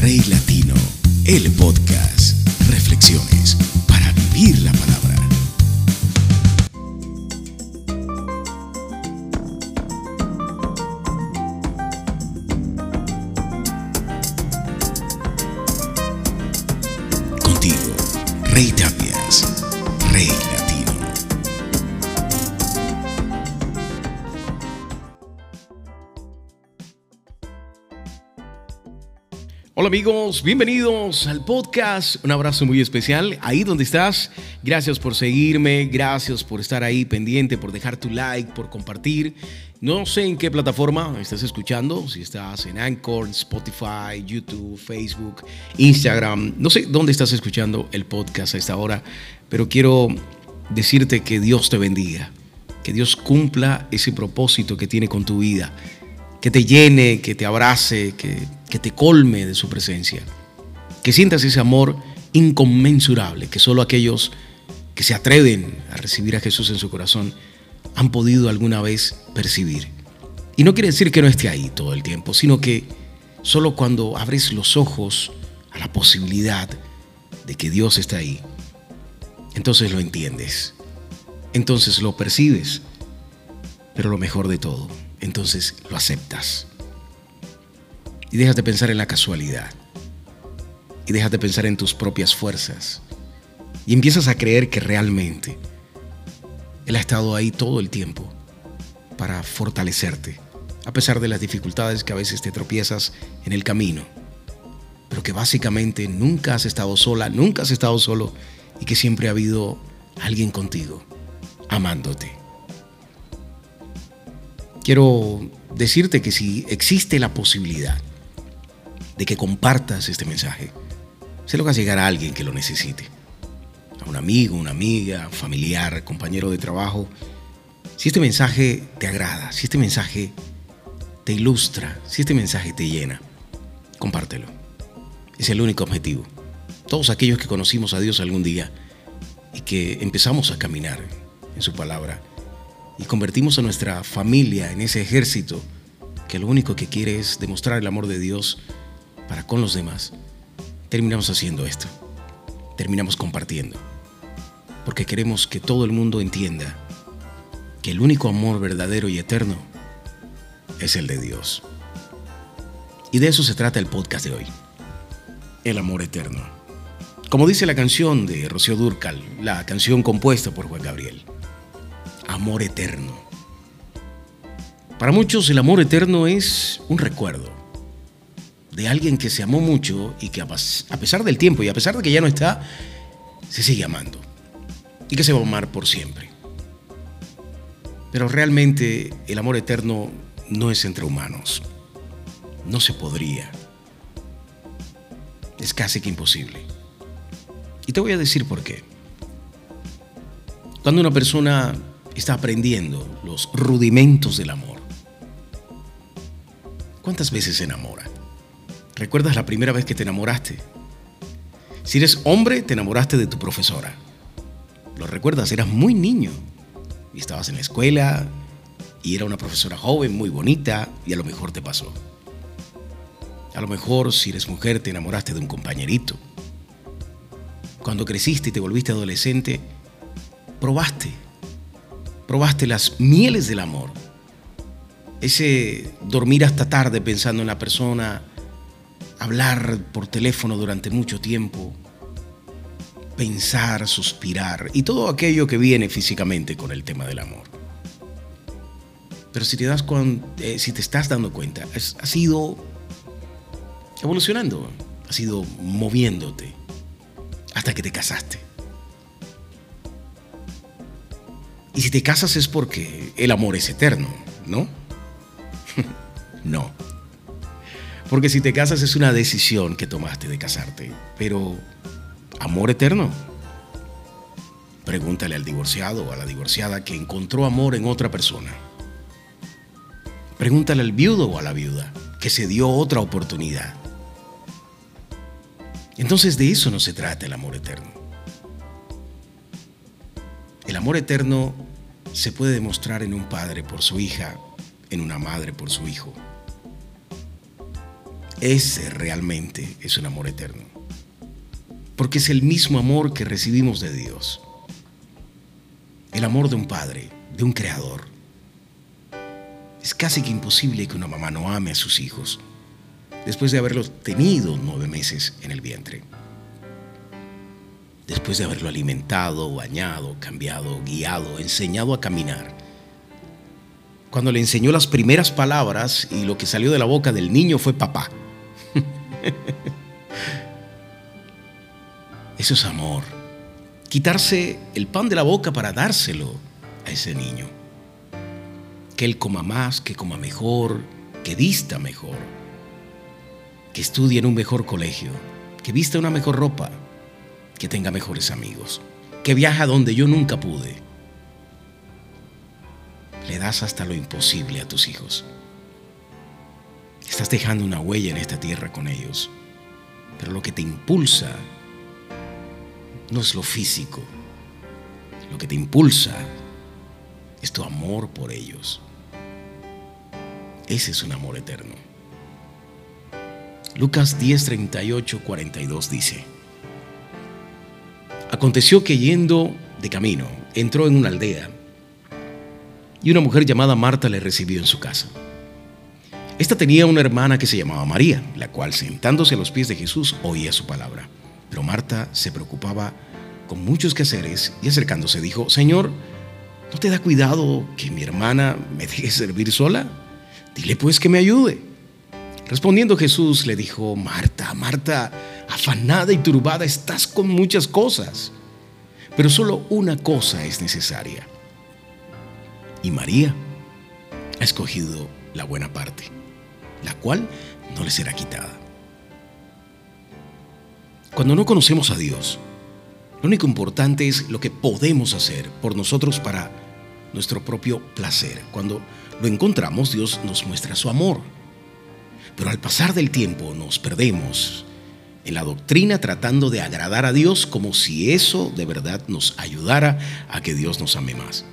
Rey Latino, el podcast. Reflexiones para vivir la palabra. Hola amigos, bienvenidos al podcast. Un abrazo muy especial ahí donde estás. Gracias por seguirme, gracias por estar ahí pendiente, por dejar tu like, por compartir. No sé en qué plataforma estás escuchando, si estás en Anchor, Spotify, YouTube, Facebook, Instagram. No sé dónde estás escuchando el podcast a esta hora, pero quiero decirte que Dios te bendiga, que Dios cumpla ese propósito que tiene con tu vida que te llene, que te abrace, que, que, te colme de su presencia. Que sientas ese amor inconmensurable que solo aquellos que se atreven a recibir a Jesús en su corazón han podido alguna vez percibir. Y no quiere decir que no esté ahí todo el tiempo, sino que solo cuando abres los ojos a la posibilidad de que Dios está ahí, entonces lo entiendes, entonces lo percibes, pero lo mejor de todo, entonces lo aceptas. Y dejas de pensar en la casualidad. Y dejas de pensar en tus propias fuerzas. Y empiezas a creer que realmente Él ha estado ahí todo el tiempo para fortalecerte, a pesar de las dificultades que a veces te tropiezas en el camino. Pero que básicamente nunca has estado sola, nunca has estado solo y que siempre ha habido alguien contigo, amándote. Quiero decirte que si existe la posibilidad de que compartas este mensaje, se lo a llegar a alguien que lo necesite. A un amigo, una amiga, familiar, compañero de trabajo. Si este mensaje te agrada, si este mensaje te ilustra, si este mensaje te llena, compártelo. Es el único objetivo. Todos aquellos que conocimos a Dios algún día y que empezamos a caminar en su palabra, y convertimos a nuestra familia en ese ejército que lo único que quiere es demostrar el amor de Dios para con los demás, terminamos haciendo esto. Terminamos compartiendo. Porque queremos que todo el mundo entienda que el único amor verdadero y eterno es el de Dios. Y de eso se trata el podcast de hoy. El amor eterno. Como dice la canción de Rocío Durcal, la canción compuesta por Juan Gabriel amor eterno. Para muchos el amor eterno es un recuerdo de alguien que se amó mucho y que a pesar del tiempo y a pesar de que ya no está, se sigue amando y que se va a amar por siempre. Pero realmente el amor eterno no es entre humanos. No se podría. Es casi que imposible. Y te voy a decir por qué. Cuando una persona está aprendiendo los rudimentos del amor. ¿Cuántas veces se enamora? ¿Recuerdas la primera vez que te enamoraste? Si eres hombre, te enamoraste de tu profesora. ¿Lo recuerdas? Eras muy niño y estabas en la escuela y era una profesora joven, muy bonita y a lo mejor te pasó. A lo mejor si eres mujer te enamoraste de un compañerito. Cuando creciste y te volviste adolescente, probaste probaste las mieles del amor. Ese dormir hasta tarde pensando en la persona, hablar por teléfono durante mucho tiempo, pensar, suspirar y todo aquello que viene físicamente con el tema del amor. Pero si te das eh, si te estás dando cuenta, has, has ido evolucionando, has ido moviéndote hasta que te casaste. Y si te casas es porque el amor es eterno, ¿no? no. Porque si te casas es una decisión que tomaste de casarte. Pero, ¿amor eterno? Pregúntale al divorciado o a la divorciada que encontró amor en otra persona. Pregúntale al viudo o a la viuda que se dio otra oportunidad. Entonces de eso no se trata el amor eterno. El amor eterno se puede demostrar en un padre por su hija, en una madre por su hijo. Ese realmente es un amor eterno. Porque es el mismo amor que recibimos de Dios. El amor de un padre, de un creador. Es casi que imposible que una mamá no ame a sus hijos después de haberlos tenido nueve meses en el vientre. Después de haberlo alimentado, bañado, cambiado, guiado, enseñado a caminar. Cuando le enseñó las primeras palabras y lo que salió de la boca del niño fue papá. Eso es amor. Quitarse el pan de la boca para dárselo a ese niño. Que él coma más, que coma mejor, que vista mejor. Que estudie en un mejor colegio, que vista una mejor ropa, que tenga mejores amigos, que viaja donde yo nunca pude. Le das hasta lo imposible a tus hijos. Estás dejando una huella en esta tierra con ellos. Pero lo que te impulsa no es lo físico. Lo que te impulsa es tu amor por ellos. Ese es un amor eterno. Lucas 10, 38, 42 dice, Aconteció que yendo de camino, entró en una aldea y una mujer llamada Marta le recibió en su casa. Esta tenía una hermana que se llamaba María, la cual sentándose a los pies de Jesús oía su palabra. Pero Marta se preocupaba con muchos quehaceres y acercándose dijo, Señor, ¿no te da cuidado que mi hermana me deje servir sola? Dile pues que me ayude. Respondiendo Jesús le dijo, Marta, Marta, afanada y turbada estás con muchas cosas, pero solo una cosa es necesaria. Y María ha escogido la buena parte la cual no le será quitada. Cuando no conocemos a Dios, lo único importante es lo que podemos hacer por nosotros para nuestro propio placer. Cuando lo encontramos, Dios nos muestra su amor. Pero al pasar del tiempo nos perdemos en la doctrina tratando de agradar a Dios como si eso de verdad nos ayudara a que Dios nos ame más.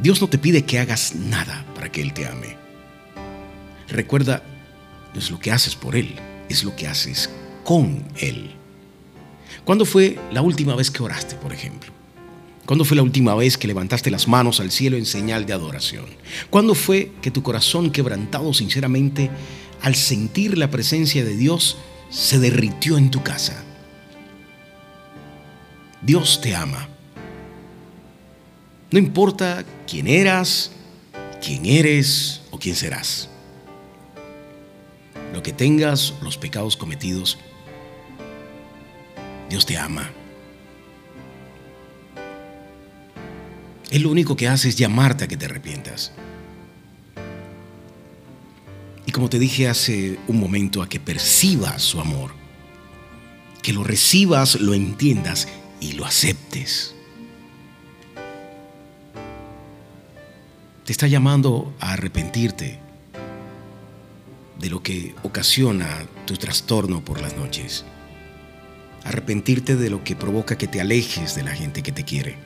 Dios no te pide que hagas nada para que Él te ame. Recuerda, no es lo que haces por Él, es lo que haces con Él. ¿Cuándo fue la última vez que oraste, por ejemplo? ¿Cuándo fue la última vez que levantaste las manos al cielo en señal de adoración? ¿Cuándo fue que tu corazón quebrantado sinceramente, al sentir la presencia de Dios, se derritió en tu casa? Dios te ama. No importa quién eras, quién eres o quién serás lo que tengas, los pecados cometidos, Dios te ama. Él lo único que hace es llamarte a que te arrepientas. Y como te dije hace un momento, a que percibas su amor, que lo recibas, lo entiendas y lo aceptes. Te está llamando a arrepentirte de lo que ocasiona tu trastorno por las noches. Arrepentirte de lo que provoca que te alejes de la gente que te quiere.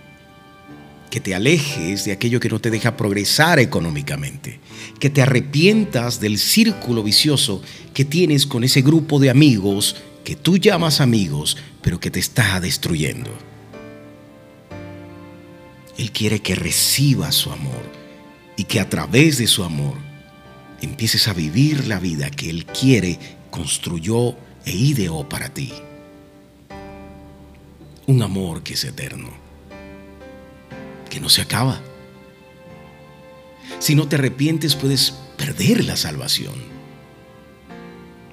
Que te alejes de aquello que no te deja progresar económicamente. Que te arrepientas del círculo vicioso que tienes con ese grupo de amigos que tú llamas amigos, pero que te está destruyendo. Él quiere que recibas su amor y que a través de su amor empieces a vivir la vida que Él quiere, construyó e ideó para ti. Un amor que es eterno, que no se acaba. Si no te arrepientes puedes perder la salvación,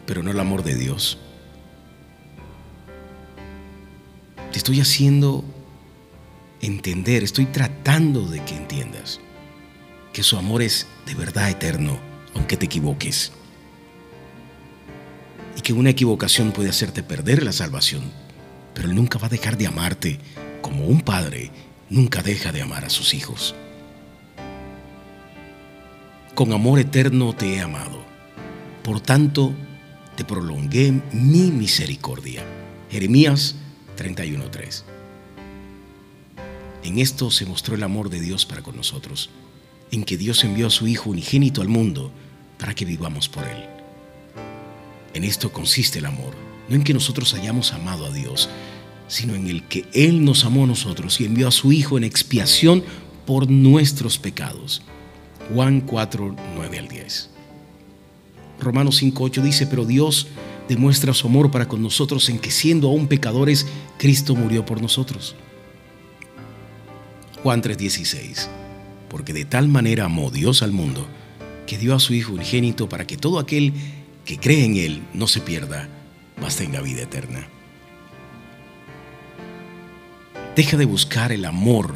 pero no el amor de Dios. Te estoy haciendo entender, estoy tratando de que entiendas que su amor es de verdad eterno aunque te equivoques. Y que una equivocación puede hacerte perder la salvación, pero Él nunca va a dejar de amarte como un padre nunca deja de amar a sus hijos. Con amor eterno te he amado, por tanto te prolongué mi misericordia. Jeremías 31:3. En esto se mostró el amor de Dios para con nosotros, en que Dios envió a su Hijo unigénito al mundo para que vivamos por Él. En esto consiste el amor, no en que nosotros hayamos amado a Dios, sino en el que Él nos amó a nosotros y envió a su Hijo en expiación por nuestros pecados. Juan 4, 9 al 10. Romanos 5, 8 dice, pero Dios demuestra su amor para con nosotros en que siendo aún pecadores, Cristo murió por nosotros. Juan 3:16, porque de tal manera amó Dios al mundo, que dio a su Hijo unigénito para que todo aquel que cree en Él no se pierda, mas tenga vida eterna. Deja de buscar el amor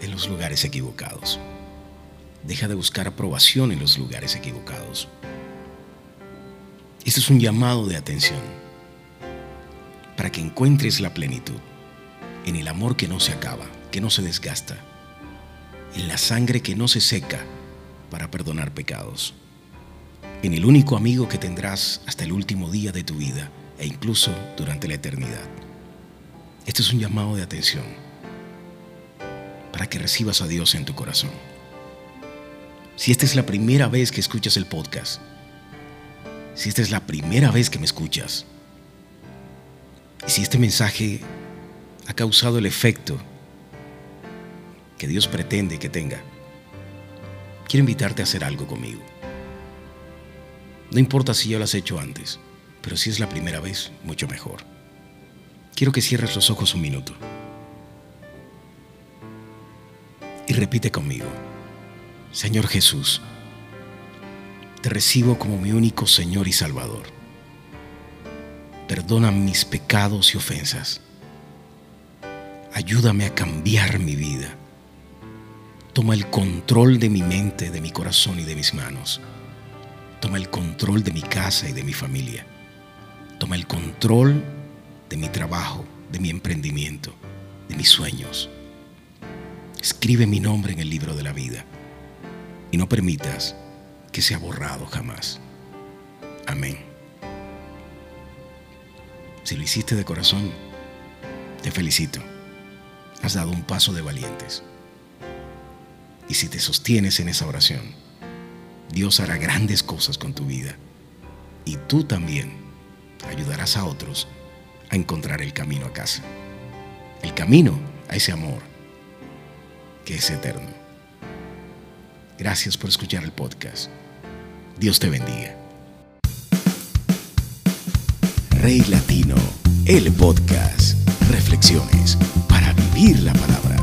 en los lugares equivocados. Deja de buscar aprobación en los lugares equivocados. Este es un llamado de atención para que encuentres la plenitud en el amor que no se acaba, que no se desgasta, en la sangre que no se seca para perdonar pecados, en el único amigo que tendrás hasta el último día de tu vida e incluso durante la eternidad. Este es un llamado de atención para que recibas a Dios en tu corazón. Si esta es la primera vez que escuchas el podcast, si esta es la primera vez que me escuchas, y si este mensaje ha causado el efecto que Dios pretende que tenga, quiero invitarte a hacer algo conmigo. No importa si ya lo has hecho antes, pero si es la primera vez, mucho mejor. Quiero que cierres los ojos un minuto y repite conmigo, Señor Jesús, te recibo como mi único Señor y Salvador. Perdona mis pecados y ofensas. Ayúdame a cambiar mi vida. Toma el control de mi mente, de mi corazón y de mis manos. Toma el control de mi casa y de mi familia. Toma el control de mi trabajo, de mi emprendimiento, de mis sueños. Escribe mi nombre en el libro de la vida y no permitas que sea borrado jamás. Amén. Si lo hiciste de corazón, te felicito. Has dado un paso de valientes. Y si te sostienes en esa oración, Dios hará grandes cosas con tu vida. Y tú también ayudarás a otros a encontrar el camino a casa. El camino a ese amor que es eterno. Gracias por escuchar el podcast. Dios te bendiga. Rey Latino, el podcast. Reflexiones para vivir la palabra.